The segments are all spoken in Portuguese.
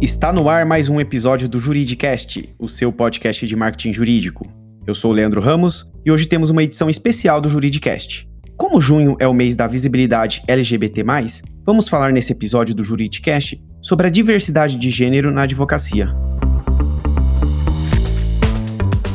Está no ar mais um episódio do Juridicast, o seu podcast de marketing jurídico. Eu sou o Leandro Ramos e hoje temos uma edição especial do Juridicast. Como junho é o mês da visibilidade LGBT+, vamos falar nesse episódio do Juridicast sobre a diversidade de gênero na advocacia.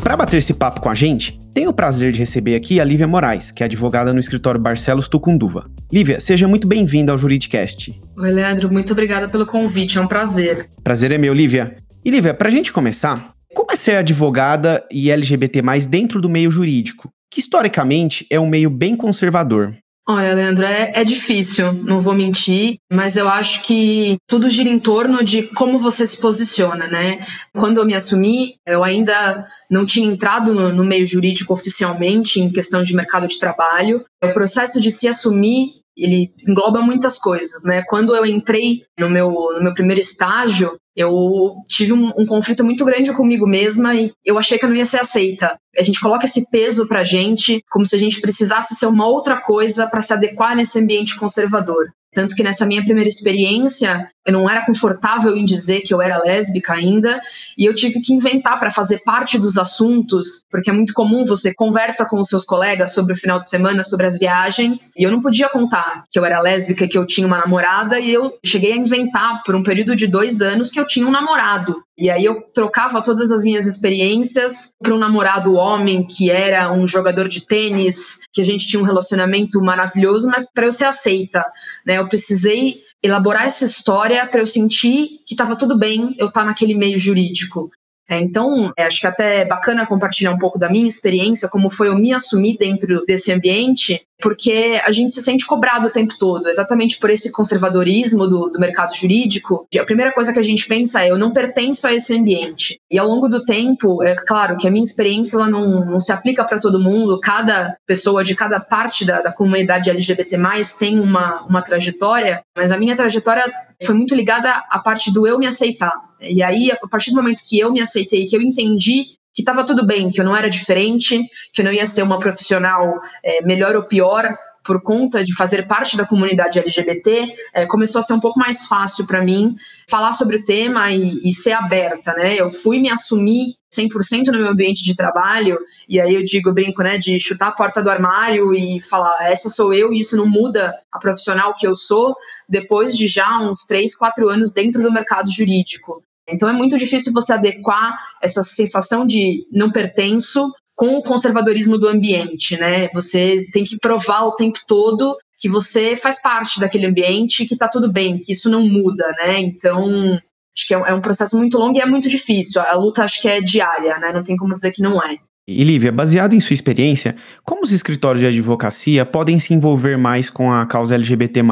Para bater esse papo com a gente, tenho o prazer de receber aqui a Lívia Moraes, que é advogada no escritório Barcelos Tucunduva. Lívia, seja muito bem-vinda ao Juridicast. Oi, Leandro, muito obrigada pelo convite, é um prazer. Prazer é meu, Lívia. E Lívia, para a gente começar, como é ser advogada e LGBT+, dentro do meio jurídico, que historicamente é um meio bem conservador? Olha, Leandro, é, é, difícil, não vou mentir, mas eu acho que tudo gira em torno de como você se posiciona, né? Quando eu me assumi, eu ainda não tinha entrado no, no meio jurídico oficialmente em questão de mercado de trabalho. O processo de se assumir ele engloba muitas coisas, né? Quando eu entrei no meu, no meu primeiro estágio, eu tive um, um, conflito muito grande comigo mesma e eu achei que eu não ia ser aceita. A gente coloca esse peso pra gente como se a gente precisasse ser uma outra coisa para se adequar nesse ambiente conservador. Tanto que nessa minha primeira experiência, eu não era confortável em dizer que eu era lésbica ainda, e eu tive que inventar para fazer parte dos assuntos, porque é muito comum você conversa com os seus colegas sobre o final de semana, sobre as viagens, e eu não podia contar que eu era lésbica, que eu tinha uma namorada, e eu cheguei a inventar por um período de dois anos que eu tinha um namorado. E aí eu trocava todas as minhas experiências para um namorado homem que era um jogador de tênis, que a gente tinha um relacionamento maravilhoso, mas para eu ser aceita, né? Eu precisei elaborar essa história para eu sentir que estava tudo bem eu estar tá naquele meio jurídico. É, então, é, acho que até é bacana compartilhar um pouco da minha experiência, como foi eu me assumir dentro desse ambiente, porque a gente se sente cobrado o tempo todo, exatamente por esse conservadorismo do, do mercado jurídico. A primeira coisa que a gente pensa é: eu não pertenço a esse ambiente. E ao longo do tempo, é claro que a minha experiência ela não, não se aplica para todo mundo, cada pessoa de cada parte da, da comunidade LGBT tem uma, uma trajetória, mas a minha trajetória foi muito ligada à parte do eu me aceitar. E aí, a partir do momento que eu me aceitei, que eu entendi que estava tudo bem, que eu não era diferente, que eu não ia ser uma profissional é, melhor ou pior por conta de fazer parte da comunidade LGBT, é, começou a ser um pouco mais fácil para mim falar sobre o tema e, e, ser aberta, né? Eu fui me assumir 100% no meu ambiente de trabalho, e aí eu digo, brinco, né, de chutar a porta do armário e falar, essa sou eu, e isso não muda a profissional que eu sou, depois de já uns 3, 4 anos dentro do mercado jurídico. Então é muito difícil você adequar essa sensação de não pertenço com o conservadorismo do ambiente, né? Você tem que provar o tempo todo que você faz parte daquele ambiente, que tá tudo bem, que isso não muda, né? Então, acho que é, é um processo muito longo e é muito difícil. A luta acho que é diária, né? Não tem como dizer que não é. E Lívia, baseado em sua experiência, como os escritórios de advocacia podem se envolver mais com a causa LGBT+.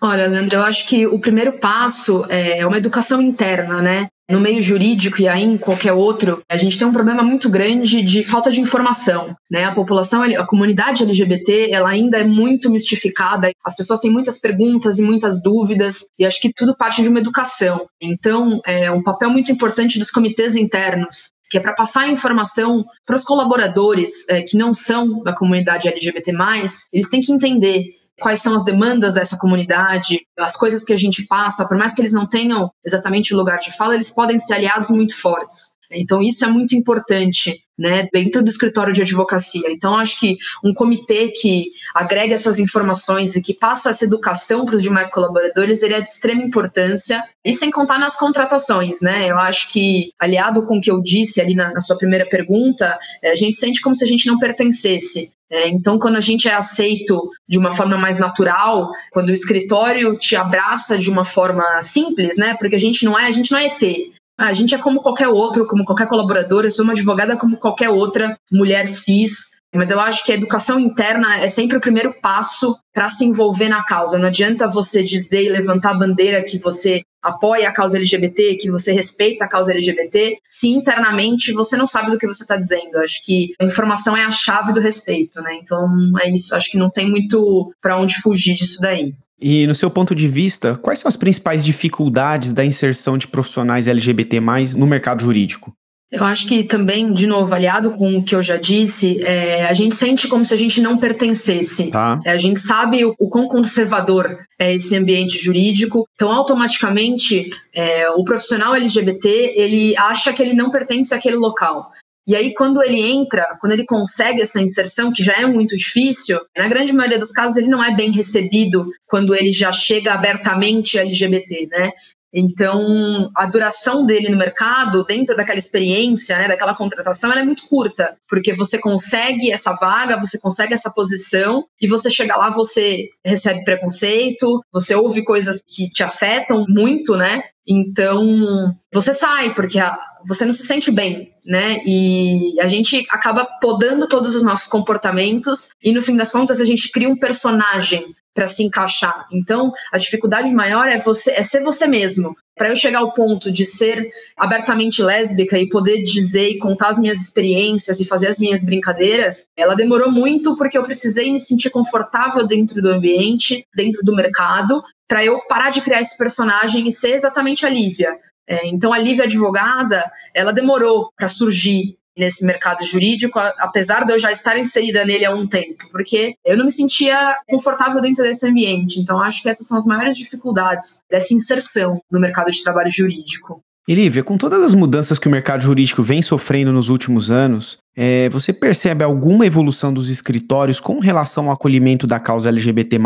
Olha, Leandro, eu acho que o primeiro passo é uma educação interna, né? No meio jurídico e aí em qualquer outro, a gente tem um problema muito grande de falta de informação, né? A população, a comunidade LGBT, ela ainda é muito mistificada. As pessoas têm muitas perguntas e muitas dúvidas e acho que tudo parte de uma educação. Então, é um papel muito importante dos comitês internos que é para passar informação para os colaboradores é, que não são da comunidade LGBT+, eles têm que entender quais são as demandas dessa comunidade, as coisas que a gente passa, por mais que eles não tenham exatamente o lugar de fala, eles podem ser aliados muito fortes. Então, isso é muito importante né, dentro do escritório de advocacia. Então, acho que um comitê que agrega essas informações e que passa essa educação para os demais colaboradores, ele é de extrema importância. E sem contar nas contratações, né? Eu acho que, aliado com o que eu disse ali na, na sua primeira pergunta, é, a gente sente como se a gente não pertencesse. É, então, quando a gente é aceito de uma forma mais natural, quando o escritório te abraça de uma forma simples, né? Porque a gente não é, a gente não é ET. A gente é como qualquer outro, como qualquer colaborador. Eu sou uma advogada como qualquer outra mulher cis. Mas eu acho que a educação interna é sempre o primeiro passo para se envolver na causa. Não adianta você dizer e levantar a bandeira que você apoia a causa LGBT, que você respeita a causa LGBT, se internamente você não sabe do que você está dizendo. Acho que a informação é a chave do respeito, né? Então é isso. Acho que não tem muito para onde fugir disso daí. E no seu ponto de vista, quais são as principais dificuldades da inserção de profissionais LGBT no mercado jurídico? Eu acho que também, de novo, aliado com o que eu já disse, é, a gente sente como se a gente não pertencesse. Tá. É, a gente sabe o, o quão conservador é esse ambiente jurídico, então automaticamente é, o profissional LGBT ele acha que ele não pertence àquele local. E aí, quando ele entra, quando ele consegue essa inserção, que já é muito difícil, na grande maioria dos casos ele não é bem recebido quando ele já chega abertamente LGBT, né? Então, a duração dele no mercado, dentro daquela experiência, né, daquela contratação, ela é muito curta, porque você consegue essa vaga, você consegue essa posição, e você chega lá, você recebe preconceito, você ouve coisas que te afetam muito, né? Então, você sai, porque a, você não se sente bem, né? E a gente acaba podando todos os nossos comportamentos, e no fim das contas, a gente cria um personagem para se encaixar. Então, a dificuldade maior é você é ser você mesmo. Para eu chegar ao ponto de ser abertamente lésbica e poder dizer e contar as minhas experiências e fazer as minhas brincadeiras, ela demorou muito porque eu precisei me sentir confortável dentro do ambiente, dentro do mercado, para eu parar de criar esse personagem e ser exatamente a Lívia. É, então, a Lívia advogada, ela demorou para surgir nesse mercado jurídico, apesar de eu já estar inserida nele há um tempo, porque eu não me sentia confortável dentro desse ambiente. Então, acho que essas são as maiores dificuldades dessa inserção no mercado de trabalho jurídico. E Lívia, com todas as mudanças que o mercado jurídico vem sofrendo nos últimos anos, é, você percebe alguma evolução dos escritórios com relação ao acolhimento da causa LGBT?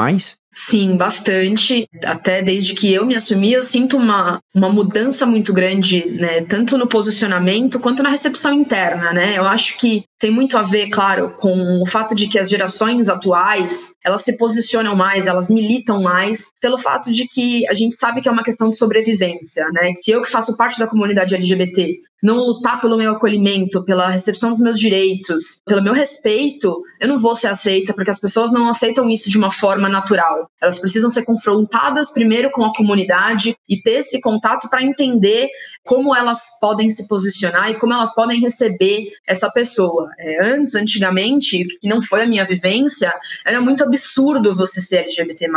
Sim, bastante. Até desde que eu me assumi, eu sinto uma, uma mudança muito grande, né? Tanto no posicionamento quanto na recepção interna, né? Eu acho que tem muito a ver, claro, com o fato de que as gerações atuais elas se posicionam mais, elas militam mais, pelo fato de que a gente sabe que é uma questão de sobrevivência, né? Se eu que faço parte da comunidade LGBT não lutar pelo meu acolhimento, pela recepção dos meus direitos, pelo meu respeito, eu não vou ser aceita, porque as pessoas não aceitam isso de uma forma natural. Elas precisam ser confrontadas primeiro com a comunidade e ter esse contato para entender como elas podem se posicionar e como elas podem receber essa pessoa. É, antes, antigamente, que não foi a minha vivência, era muito absurdo você ser LGBT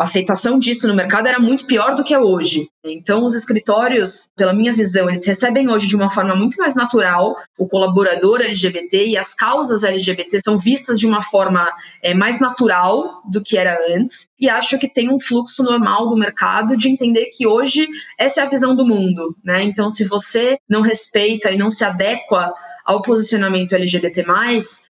a aceitação disso no mercado era muito pior do que é hoje. Então, os escritórios, pela minha visão, eles recebem hoje de uma forma muito mais natural o colaborador LGBT e as causas LGBT são vistas de uma forma é, mais natural do que era antes. E acho que tem um fluxo normal do mercado de entender que hoje essa é a visão do mundo. Né? Então, se você não respeita e não se adequa ao posicionamento LGBT+,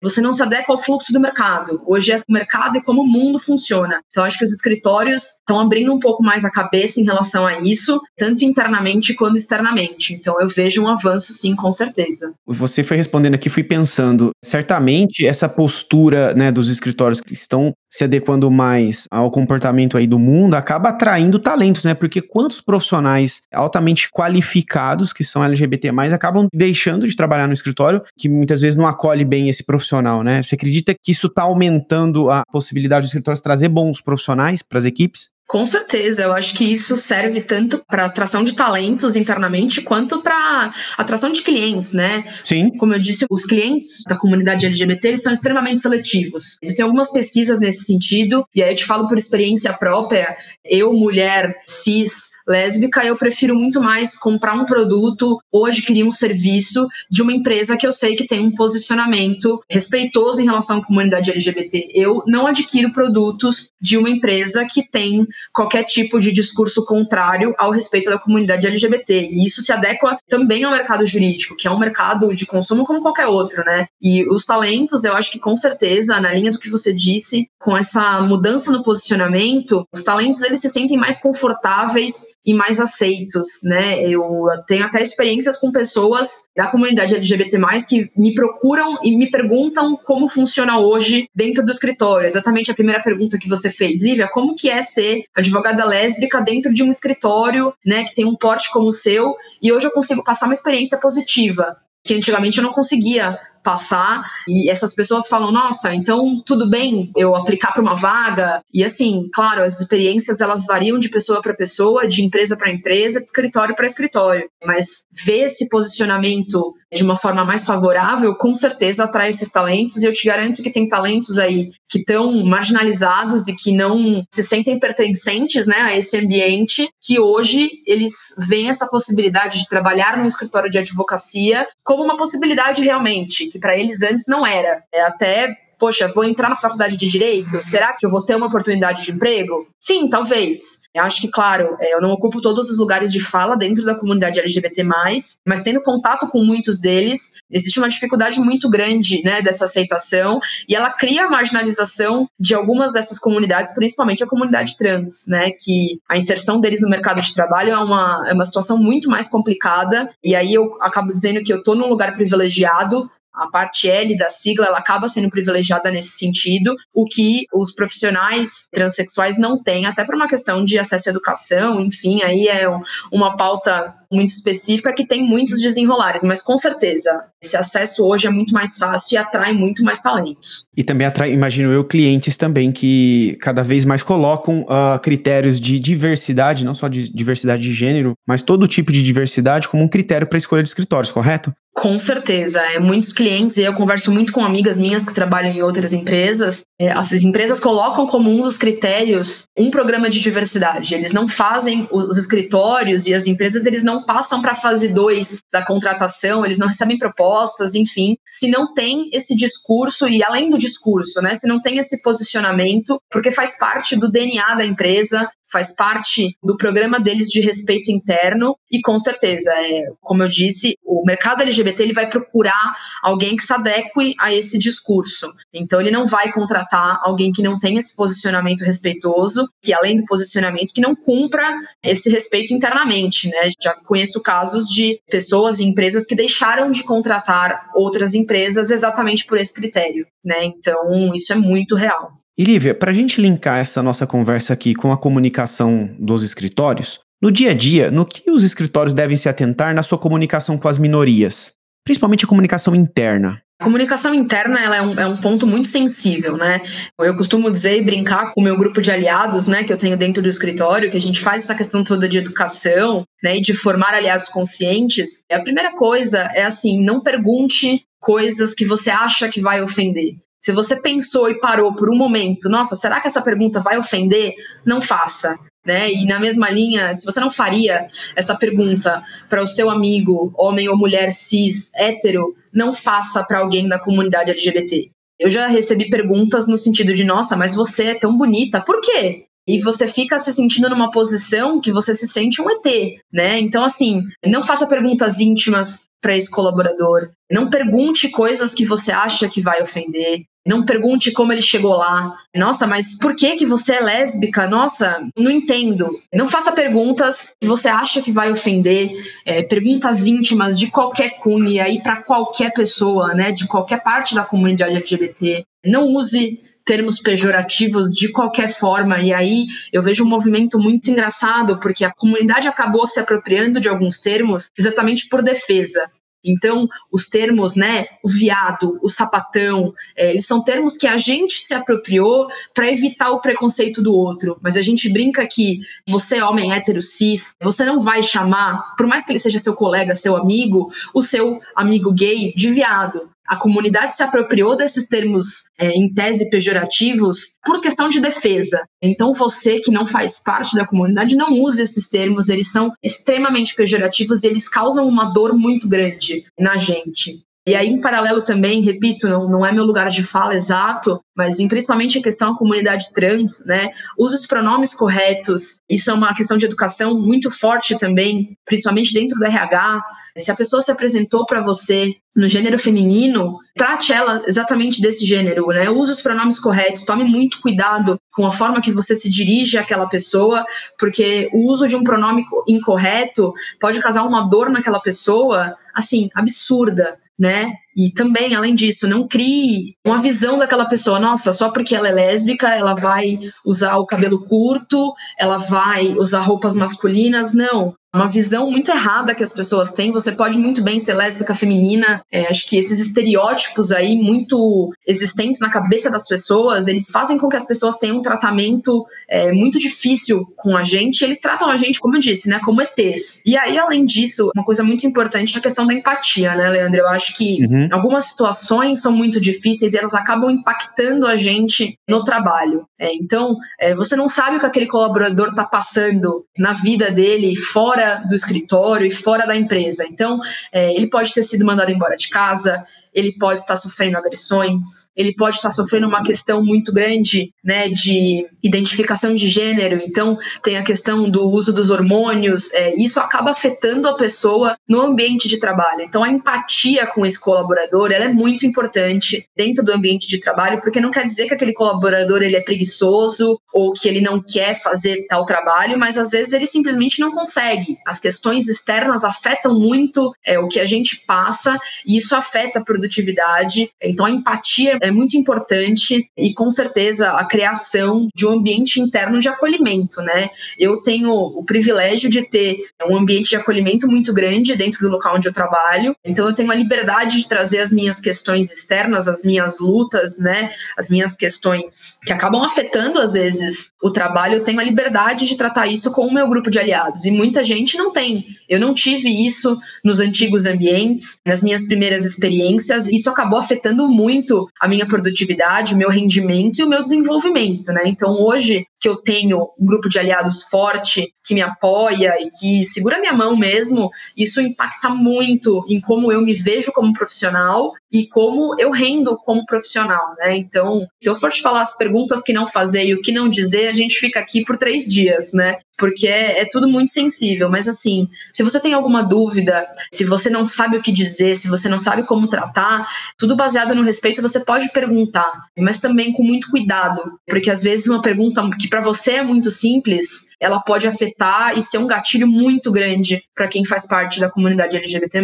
você não se adequa ao fluxo do mercado. Hoje é o mercado e como o mundo funciona. Então, acho que os escritórios estão abrindo um pouco mais a cabeça em relação a isso, tanto internamente quanto externamente. Então, eu vejo um avanço, sim, com certeza. Você foi respondendo aqui, fui pensando, certamente essa postura né, dos escritórios que estão se adequando mais ao comportamento aí do mundo acaba atraindo talentos, né? Porque quantos profissionais altamente qualificados que são LGBT+, acabam deixando de trabalhar no escritório que muitas vezes não acolhe bem esse profissional, né? Você acredita que isso está aumentando a possibilidade dos escritórios trazer bons profissionais para as equipes? Com certeza, eu acho que isso serve tanto para atração de talentos internamente quanto para atração de clientes, né? Sim. Como eu disse, os clientes da comunidade LGBT eles são extremamente seletivos. Existem algumas pesquisas nesse sentido, e aí eu te falo por experiência própria. Eu, mulher cis, lésbica, eu prefiro muito mais comprar um produto ou adquirir um serviço de uma empresa que eu sei que tem um posicionamento respeitoso em relação à comunidade LGBT. Eu não adquiro produtos de uma empresa que tem qualquer tipo de discurso contrário ao respeito da comunidade LGBT. E isso se adequa também ao mercado jurídico, que é um mercado de consumo como qualquer outro, né? E os talentos, eu acho que com certeza, na linha do que você disse, com essa mudança no posicionamento, os talentos eles se sentem mais confortáveis e mais aceitos, né? Eu tenho até experiências com pessoas da comunidade LGBT+, que me procuram e me perguntam como funciona hoje dentro do escritório. Exatamente a primeira pergunta que você fez, Lívia, como que é ser advogada lésbica dentro de um escritório, né, que tem um porte como o seu, e hoje eu consigo passar uma experiência positiva que antigamente eu não conseguia passar e essas pessoas falam: "Nossa, então tudo bem eu aplicar para uma vaga". E assim, claro, as experiências elas variam de pessoa para pessoa, de empresa para empresa, de escritório para escritório, mas ver esse posicionamento de uma forma mais favorável, com certeza atrai esses talentos e eu te garanto que tem talentos aí que estão marginalizados e que não se sentem pertencentes, né, a esse ambiente, que hoje eles veem essa possibilidade de trabalhar num escritório de advocacia como uma possibilidade realmente, que para eles antes não era. É até poxa, vou entrar na faculdade de direito? Será que eu vou ter uma oportunidade de emprego? Sim, talvez. Eu acho que, claro, é, eu não ocupo todos os lugares de fala dentro da comunidade LGBT, mas tendo contato com muitos deles, existe uma dificuldade muito grande né, dessa aceitação e ela cria a marginalização de algumas dessas comunidades, principalmente a comunidade trans, né? Que a inserção deles no mercado de trabalho é uma, é uma situação muito mais complicada, e aí eu acabo dizendo que eu estou num lugar privilegiado a parte L da sigla ela acaba sendo privilegiada nesse sentido, o que os profissionais transexuais não têm, até por uma questão de acesso à educação, enfim, aí é uma pauta muito específica que tem muitos desenrolares, mas com certeza esse acesso hoje é muito mais fácil e atrai muito mais talentos. E também atrai, imagino eu, clientes também que cada vez mais colocam uh, critérios de diversidade, não só de diversidade de gênero, mas todo tipo de diversidade como um critério para escolha de escritórios, correto? Com certeza. É, muitos clientes, e eu converso muito com amigas minhas que trabalham em outras empresas, é, essas empresas colocam como um dos critérios um programa de diversidade. Eles não fazem, os escritórios e as empresas, eles não passam para a fase 2 da contratação, eles não recebem propostas, enfim, se não tem esse discurso, e além do discurso, né, se não tem esse posicionamento, porque faz parte do DNA da empresa, faz parte do programa deles de respeito interno e com certeza, é, como eu disse, o mercado LGBT ele vai procurar alguém que se adeque a esse discurso. Então ele não vai contratar alguém que não tenha esse posicionamento respeitoso, que além do posicionamento que não cumpra esse respeito internamente, né? Já conheço casos de pessoas e empresas que deixaram de contratar outras empresas exatamente por esse critério, né? Então isso é muito real. E Lívia, para a gente linkar essa nossa conversa aqui com a comunicação dos escritórios, no dia a dia, no que os escritórios devem se atentar na sua comunicação com as minorias? Principalmente a comunicação interna. A comunicação interna ela é, um, é um ponto muito sensível, né? Eu costumo dizer e brincar com o meu grupo de aliados, né, que eu tenho dentro do escritório, que a gente faz essa questão toda de educação, né, e de formar aliados conscientes. A primeira coisa é assim, não pergunte coisas que você acha que vai ofender. Se você pensou e parou por um momento, nossa, será que essa pergunta vai ofender? Não faça. Né? E na mesma linha, se você não faria essa pergunta para o seu amigo, homem ou mulher cis, hétero, não faça para alguém da comunidade LGBT. Eu já recebi perguntas no sentido de, nossa, mas você é tão bonita, por quê? E você fica se sentindo numa posição que você se sente um ET, né? Então, assim, não faça perguntas íntimas para esse colaborador. Não pergunte coisas que você acha que vai ofender. Não pergunte como ele chegou lá. Nossa, mas por que que você é lésbica? Nossa, não entendo. Não faça perguntas que você acha que vai ofender. É, perguntas íntimas de qualquer cunha aí para qualquer pessoa, né? De qualquer parte da comunidade LGBT. Não use termos pejorativos de qualquer forma. E aí eu vejo um movimento muito engraçado, porque a comunidade acabou se apropriando de alguns termos exatamente por defesa. Então, os termos, né, o viado, o sapatão, é, eles são termos que a gente se apropriou para evitar o preconceito do outro. Mas a gente brinca que você, homem hétero cis, você não vai chamar, por mais que ele seja seu colega, seu amigo, o seu amigo gay de viado a comunidade se apropriou desses termos é, em tese pejorativos por questão de defesa. Então você que não faz parte da comunidade não use esses termos, eles são extremamente pejorativos e eles causam uma dor muito grande na gente. E aí, em paralelo também, repito, não, não é meu lugar de fala exato, mas em, principalmente a questão da comunidade trans, né? Use os pronomes corretos. Isso é uma questão de educação muito forte também, principalmente dentro do RH. Se a pessoa se apresentou para você no gênero feminino, trate ela exatamente desse gênero, né? Use os pronomes corretos, tome muito cuidado com a forma que você se dirige àquela pessoa, porque o uso de um pronome incorreto pode causar uma dor naquela pessoa, assim, absurda né? E também, além disso, não crie uma visão daquela pessoa, nossa, só porque ela é lésbica, ela vai usar o cabelo curto, ela vai usar roupas masculinas. Não. Uma visão muito errada que as pessoas têm. Você pode muito bem ser lésbica feminina. É, acho que esses estereótipos aí muito existentes na cabeça das pessoas, eles fazem com que as pessoas tenham um tratamento é, muito difícil com a gente. Eles tratam a gente, como eu disse, né, como ETs. E aí, além disso, uma coisa muito importante é a questão da empatia, né, Leandro? Eu acho que uhum. algumas situações são muito difíceis e elas acabam impactando a gente no trabalho. É, então, é, você não sabe o que aquele colaborador está passando na vida dele fora do escritório e fora da empresa. Então, é, ele pode ter sido mandado embora de casa, ele pode estar sofrendo agressões, ele pode estar sofrendo uma questão muito grande, né, de identificação de gênero. Então, tem a questão do uso dos hormônios. É, isso acaba afetando a pessoa no ambiente de trabalho. Então, a empatia com esse colaborador, ela é muito importante dentro do ambiente de trabalho, porque não quer dizer que aquele colaborador ele é preguiçoso ou que ele não quer fazer tal trabalho, mas às vezes ele simplesmente não consegue. As questões externas afetam muito é, o que a gente passa e isso afeta a produtividade. Então, a empatia é muito importante e, com certeza, a criação de um ambiente interno de acolhimento, né? Eu tenho o privilégio de ter um ambiente de acolhimento muito grande dentro do local onde eu trabalho. Então, eu tenho a liberdade de trazer as minhas questões externas, as minhas lutas, né? As minhas questões que acabam afetando, às vezes, o trabalho. Eu tenho a liberdade de tratar isso com o meu grupo de aliados. E muita gente não tem. Eu não tive isso nos antigos ambientes, nas minhas primeiras experiências isso acabou afetando muito a minha produtividade, o meu rendimento e o meu desenvolvimento, né? Então hoje que eu tenho um grupo de aliados forte que me apoia e que segura minha mão mesmo, isso impacta muito em como eu me vejo como profissional e como eu rendo como profissional, né? Então, se eu for te falar as perguntas que não fazer e o que não dizer, a gente fica aqui por três dias, né? Porque é, é tudo muito sensível. Mas assim, se você tem alguma dúvida, se você não sabe o que dizer, se você não sabe como tratar, tudo baseado no respeito, você pode perguntar, mas também com muito cuidado, porque às vezes uma pergunta que para você é muito simples, ela pode afetar e ser um gatilho muito grande para quem faz parte da comunidade LGBT+.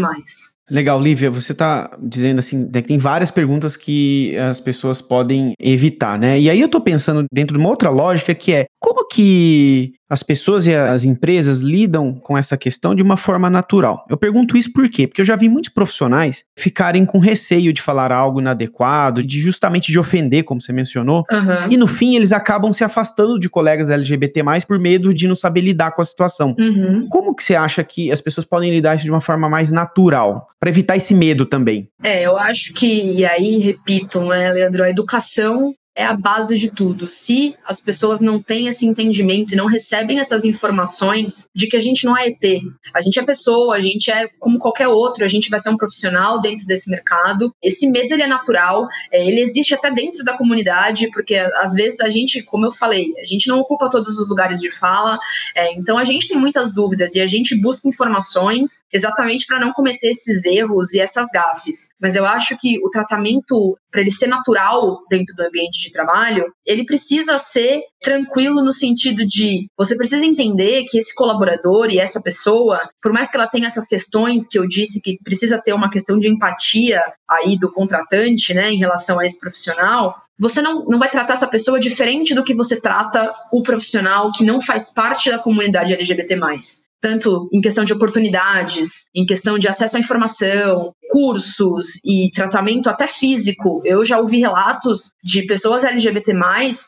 Legal, Lívia, você está dizendo assim, né, que tem várias perguntas que as pessoas podem evitar, né? E aí eu estou pensando dentro de uma outra lógica que é como que as pessoas e as empresas lidam com essa questão de uma forma natural. Eu pergunto isso por quê? Porque eu já vi muitos profissionais ficarem com receio de falar algo inadequado, de justamente de ofender, como você mencionou, uhum. e no fim eles acabam se afastando de colegas LGBT+, por medo de não saber lidar com a situação. Uhum. Como que você acha que as pessoas podem lidar isso de uma forma mais natural, para evitar esse medo também? É, eu acho que, e aí, repito, né, Leandro, a educação é a base de tudo. Se as pessoas não têm esse entendimento e não recebem essas informações de que a gente não é ET, a gente é pessoa, a gente é como qualquer outro, a gente vai ser um profissional dentro desse mercado. Esse medo ele é natural, é, ele existe até dentro da comunidade, porque às vezes a gente, como eu falei, a gente não ocupa todos os lugares de fala, é, então a gente tem muitas dúvidas e a gente busca informações exatamente para não cometer esses erros e essas gafes. Mas eu acho que o tratamento para ele ser natural dentro do ambiente trabalho, ele precisa ser tranquilo no sentido de você precisa entender que esse colaborador e essa pessoa, por mais que ela tenha essas questões que eu disse que precisa ter uma questão de empatia aí do contratante, né, em relação a esse profissional, você não, não vai tratar essa pessoa diferente do que você trata o profissional que não faz parte da comunidade LGBT+ tanto em questão de oportunidades, em questão de acesso à informação, cursos e tratamento até físico. Eu já ouvi relatos de pessoas LGBT+,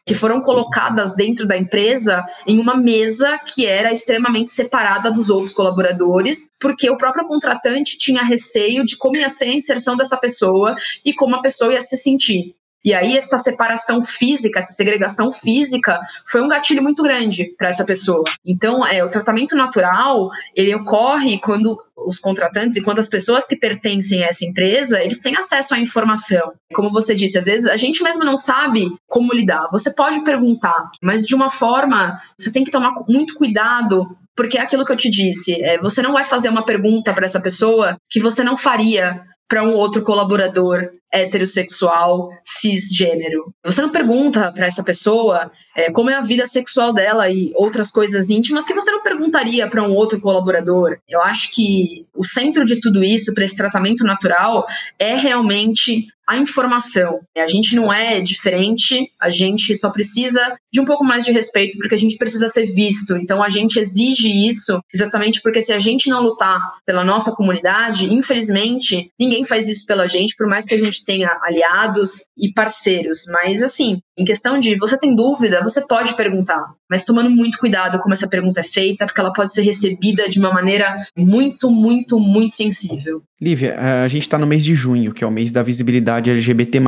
que foram colocadas dentro da empresa em uma mesa que era extremamente separada dos outros colaboradores, porque o próprio contratante tinha receio de como ia ser a inserção dessa pessoa e como a pessoa ia se sentir. E aí essa separação física, essa segregação física, foi um gatilho muito grande para essa pessoa. Então, é, o tratamento natural ele ocorre quando os contratantes e quando as pessoas que pertencem a essa empresa, eles têm acesso à informação. Como você disse, às vezes a gente mesmo não sabe como lidar. Você pode perguntar, mas de uma forma, você tem que tomar muito cuidado porque é aquilo que eu te disse, é, você não vai fazer uma pergunta para essa pessoa que você não faria para um outro colaborador heterossexual, cisgênero. Você não pergunta para essa pessoa é, como é a vida sexual dela e outras coisas íntimas que você não perguntaria para um outro colaborador. Eu acho que o centro de tudo isso, para esse tratamento natural, é realmente a informação. A gente não é diferente, a gente só precisa de um pouco mais de respeito, porque a gente precisa ser visto. Então a gente exige isso exatamente porque se a gente não lutar pela nossa comunidade, infelizmente, ninguém faz isso pela gente, por mais que a gente tenha aliados e parceiros. Mas assim, em questão de você tem dúvida, você pode perguntar, mas tomando muito cuidado como essa pergunta é feita, porque ela pode ser recebida de uma maneira muito, muito, muito sensível. Lívia, a gente está no mês de junho, que é o mês da visibilidade LGBT+.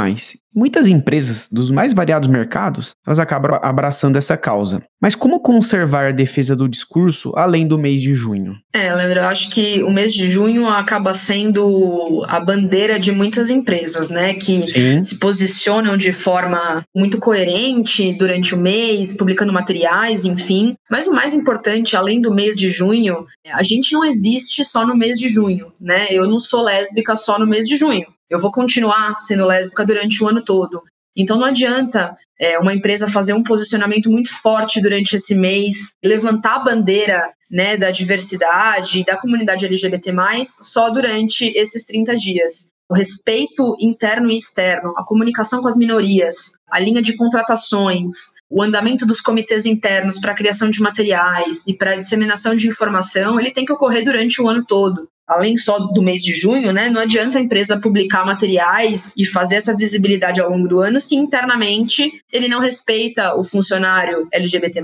Muitas empresas dos mais variados mercados, elas acabam abraçando essa causa. Mas como conservar a defesa do discurso além do mês de junho? É, Leandro, eu acho que o mês de junho acaba sendo a bandeira de muitas empresas, né, que Sim. se posicionam de forma muito coerente durante o mês, publicando materiais, enfim. Mas o mais importante, além do mês de junho, a gente não existe só no mês de junho, né? Eu não sou lésbica só no mês de junho. Eu vou continuar sendo lésbica durante o ano todo. Então não adianta é, uma empresa fazer um posicionamento muito forte durante esse mês, levantar a bandeira né, da diversidade, da comunidade LGBT, só durante esses 30 dias. O respeito interno e externo, a comunicação com as minorias, a linha de contratações, o andamento dos comitês internos para a criação de materiais e para a disseminação de informação, ele tem que ocorrer durante o ano todo além só do mês de junho, né, não adianta a empresa publicar materiais e fazer essa visibilidade ao longo do ano se internamente ele não respeita o funcionário LGBT+,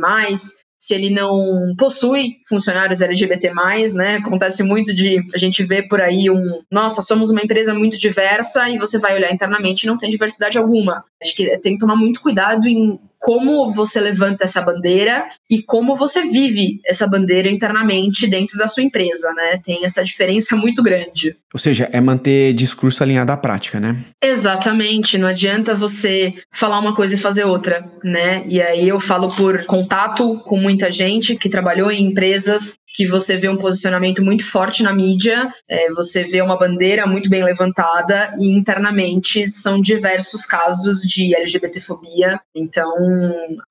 se ele não possui funcionários LGBT+, né? Acontece muito de a gente ver por aí um, nossa, somos uma empresa muito diversa e você vai olhar internamente e não tem diversidade alguma. Acho que tem que tomar muito cuidado em como você levanta essa bandeira e como você vive essa bandeira internamente dentro da sua empresa, né? Tem essa diferença muito grande. Ou seja, é manter discurso alinhado à prática, né? Exatamente. Não adianta você falar uma coisa e fazer outra, né? E aí eu falo por contato com muita gente que trabalhou em empresas que você vê um posicionamento muito forte na mídia, é, você vê uma bandeira muito bem levantada e internamente são diversos casos de LGBTfobia. Então,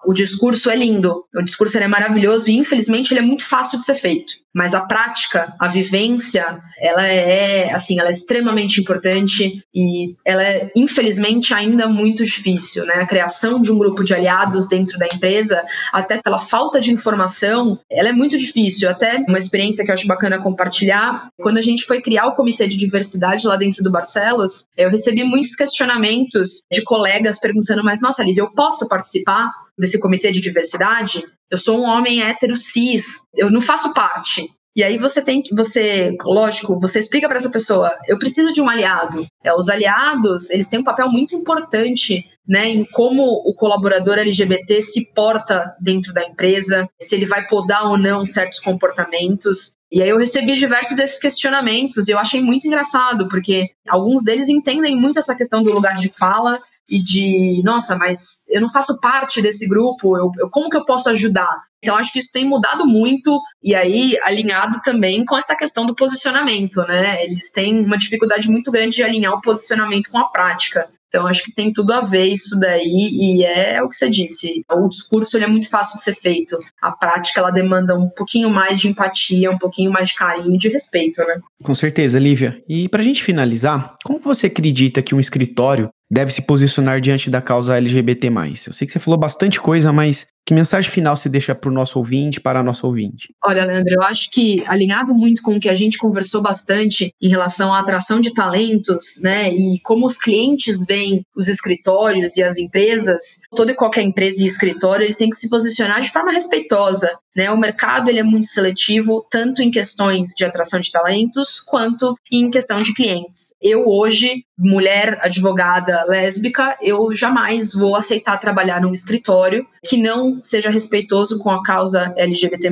o discurso é lindo, o discurso é maravilhoso e infelizmente ele é muito fácil de ser feito. Mas a prática, a vivência, ela é assim, ela é extremamente importante e ela é infelizmente ainda muito difícil, né? A criação de um grupo de aliados dentro da empresa, até pela falta de informação, ela é muito difícil. Até uma experiência que eu acho bacana compartilhar. Quando a gente foi criar o comitê de diversidade lá dentro do Barcelos, eu recebi muitos questionamentos de colegas perguntando: mas nossa, Lívia, eu posso participar desse comitê de diversidade? Eu sou um homem hétero cis, eu não faço parte. E aí você tem que, você, lógico, você explica para essa pessoa, eu preciso de um aliado. É, os aliados, eles têm um papel muito importante né, em como o colaborador LGBT se porta dentro da empresa, se ele vai podar ou não certos comportamentos. E aí eu recebi diversos desses questionamentos e eu achei muito engraçado, porque alguns deles entendem muito essa questão do lugar de fala e de, nossa, mas eu não faço parte desse grupo, eu, eu como que eu posso ajudar? Então, acho que isso tem mudado muito, e aí alinhado também com essa questão do posicionamento, né? Eles têm uma dificuldade muito grande de alinhar o posicionamento com a prática. Então, acho que tem tudo a ver isso daí, e é o que você disse. O discurso ele é muito fácil de ser feito. A prática ela demanda um pouquinho mais de empatia, um pouquinho mais de carinho e de respeito, né? Com certeza, Lívia. E para a gente finalizar, como você acredita que um escritório deve se posicionar diante da causa LGBT+. Eu sei que você falou bastante coisa, mas que mensagem final você deixa para o nosso ouvinte, para a nossa ouvinte? Olha, Leandro, eu acho que alinhado muito com o que a gente conversou bastante em relação à atração de talentos, né, e como os clientes veem os escritórios e as empresas, toda e qualquer empresa e escritório ele tem que se posicionar de forma respeitosa, né? O mercado ele é muito seletivo, tanto em questões de atração de talentos quanto em questão de clientes. Eu hoje, mulher advogada lésbica, eu jamais vou aceitar trabalhar num escritório que não seja respeitoso com a causa LGBT+.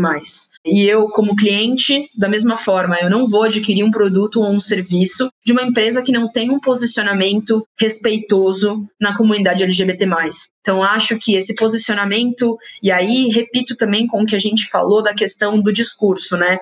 E eu, como cliente, da mesma forma, eu não vou adquirir um produto ou um serviço de uma empresa que não tem um posicionamento respeitoso na comunidade LGBT. Então, acho que esse posicionamento, e aí repito também com o que a gente falou da questão do discurso, né?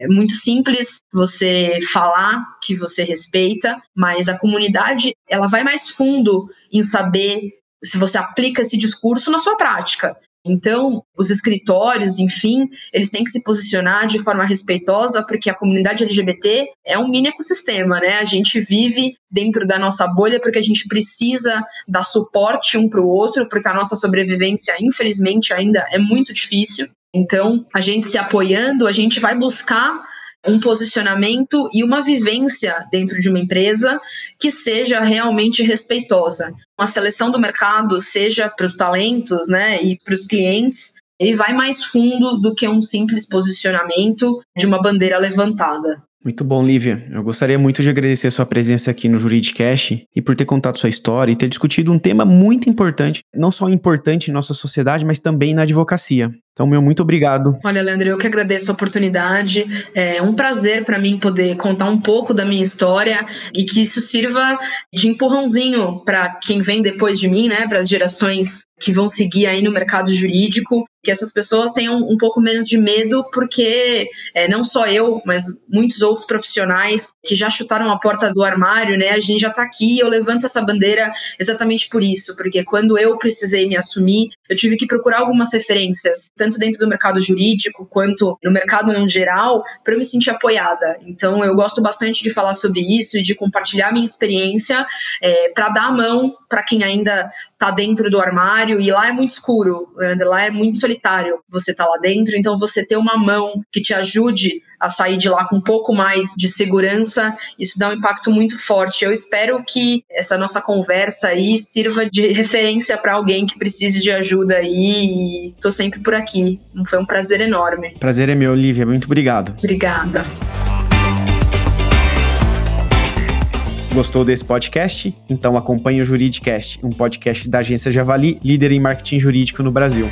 É muito simples você falar que você respeita, mas a comunidade ela vai mais fundo em saber se você aplica esse discurso na sua prática. Então, os escritórios, enfim, eles têm que se posicionar de forma respeitosa, porque a comunidade LGBT é um mini ecossistema, né? A gente vive dentro da nossa bolha porque a gente precisa dar suporte um para o outro, porque a nossa sobrevivência, infelizmente, ainda é muito difícil. Então, a gente se apoiando, a gente vai buscar um posicionamento e uma vivência dentro de uma empresa que seja realmente respeitosa. Uma seleção do mercado, seja para os talentos né, e para os clientes, ele vai mais fundo do que um simples posicionamento de uma bandeira levantada. Muito bom, Lívia. Eu gostaria muito de agradecer a sua presença aqui no Juridicast e por ter contado sua história e ter discutido um tema muito importante, não só importante em nossa sociedade, mas também na advocacia. Então, meu muito obrigado. Olha, Leandro, eu que agradeço a oportunidade. É um prazer para mim poder contar um pouco da minha história e que isso sirva de empurrãozinho para quem vem depois de mim, né, para as gerações que vão seguir aí no mercado jurídico, que essas pessoas tenham um pouco menos de medo, porque é, não só eu, mas muitos outros profissionais que já chutaram a porta do armário, né? A gente já está aqui, eu levanto essa bandeira exatamente por isso, porque quando eu precisei me assumir, eu tive que procurar algumas referências, tanto dentro do mercado jurídico quanto no mercado no geral, para eu me sentir apoiada. Então, eu gosto bastante de falar sobre isso e de compartilhar minha experiência é, para dar a mão para quem ainda está dentro do armário. E lá é muito escuro, lá é muito solitário você tá lá dentro. Então, você ter uma mão que te ajude a sair de lá com um pouco mais de segurança, isso dá um impacto muito forte. Eu espero que essa nossa conversa aí sirva de referência para alguém que precise de ajuda aí e estou sempre por aqui. Foi um prazer enorme. Prazer é meu, Olivia. Muito obrigado. Obrigada. Gostou desse podcast? Então acompanhe o Juridicast, um podcast da agência Javali, líder em marketing jurídico no Brasil.